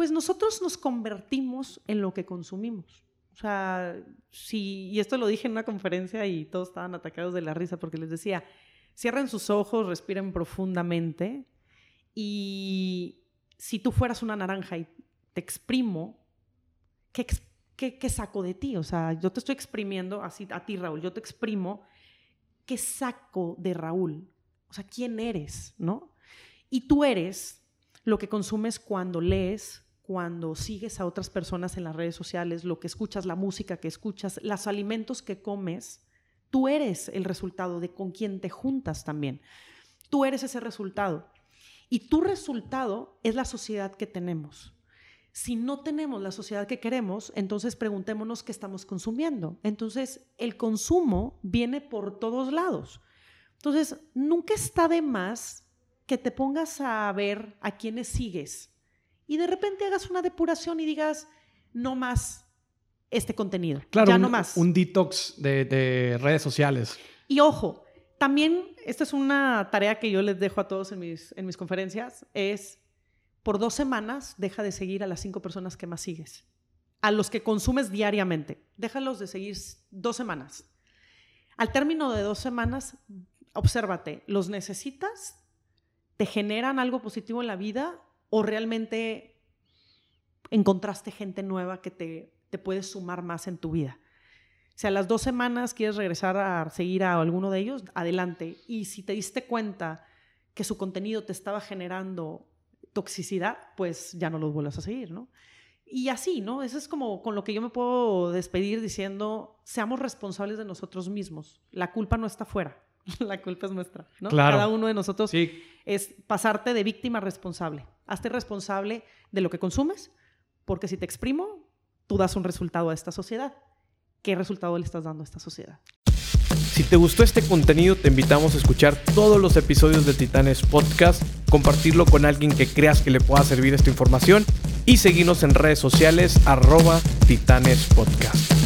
Pues nosotros nos convertimos en lo que consumimos. O sea, si, y esto lo dije en una conferencia y todos estaban atacados de la risa porque les decía, cierren sus ojos, respiren profundamente y si tú fueras una naranja y te exprimo, ¿qué, qué, saco de ti? O sea, yo te estoy exprimiendo así a ti, Raúl, yo te exprimo, ¿qué saco de Raúl? O sea, ¿quién eres? ¿No? Y tú eres lo que consumes cuando lees, cuando sigues a otras personas en las redes sociales, lo que escuchas, la música que escuchas, los alimentos que comes, tú eres el resultado de con quién te juntas también. Tú eres ese resultado. Y tu resultado es la sociedad que tenemos. Si no tenemos la sociedad que queremos, entonces preguntémonos qué estamos consumiendo. Entonces, el consumo viene por todos lados. Entonces, nunca está de más que te pongas a ver a quiénes sigues, y de repente hagas una depuración y digas, no más este contenido. Claro, ya un, no más. Un detox de, redes sociales. Y ojo, también esta es una tarea que yo les dejo a todos en mis, en mis conferencias, es por dos semanas deja de seguir a las cinco personas que más sigues. A los que consumes diariamente. Déjalos de seguir dos semanas. Al término de dos semanas, obsérvate, ¿los necesitas? ¿Te generan algo positivo en la vida? O realmente encontraste gente nueva que te, te puede sumar más en tu vida. Si a las dos semanas quieres regresar a seguir a alguno de ellos, adelante. Y si te diste cuenta que su contenido te estaba generando toxicidad, pues ya no los vuelvas a seguir, ¿no? Y así, ¿no? Eso es como con lo que yo me puedo despedir diciendo, seamos responsables de nosotros mismos. La culpa no está fuera, la culpa es nuestra, ¿no? Claro. Cada uno de nosotros es pasarte de víctima responsable. Hazte responsable de lo que consumes, porque si te exprimo, tú das un resultado a esta sociedad. ¿Qué resultado le estás dando a esta sociedad? Si te gustó este contenido, te invitamos a escuchar todos los episodios de Titanes Podcast, compartirlo con alguien que creas que le pueda servir esta información y seguirnos en redes sociales arroba Titanes Podcast.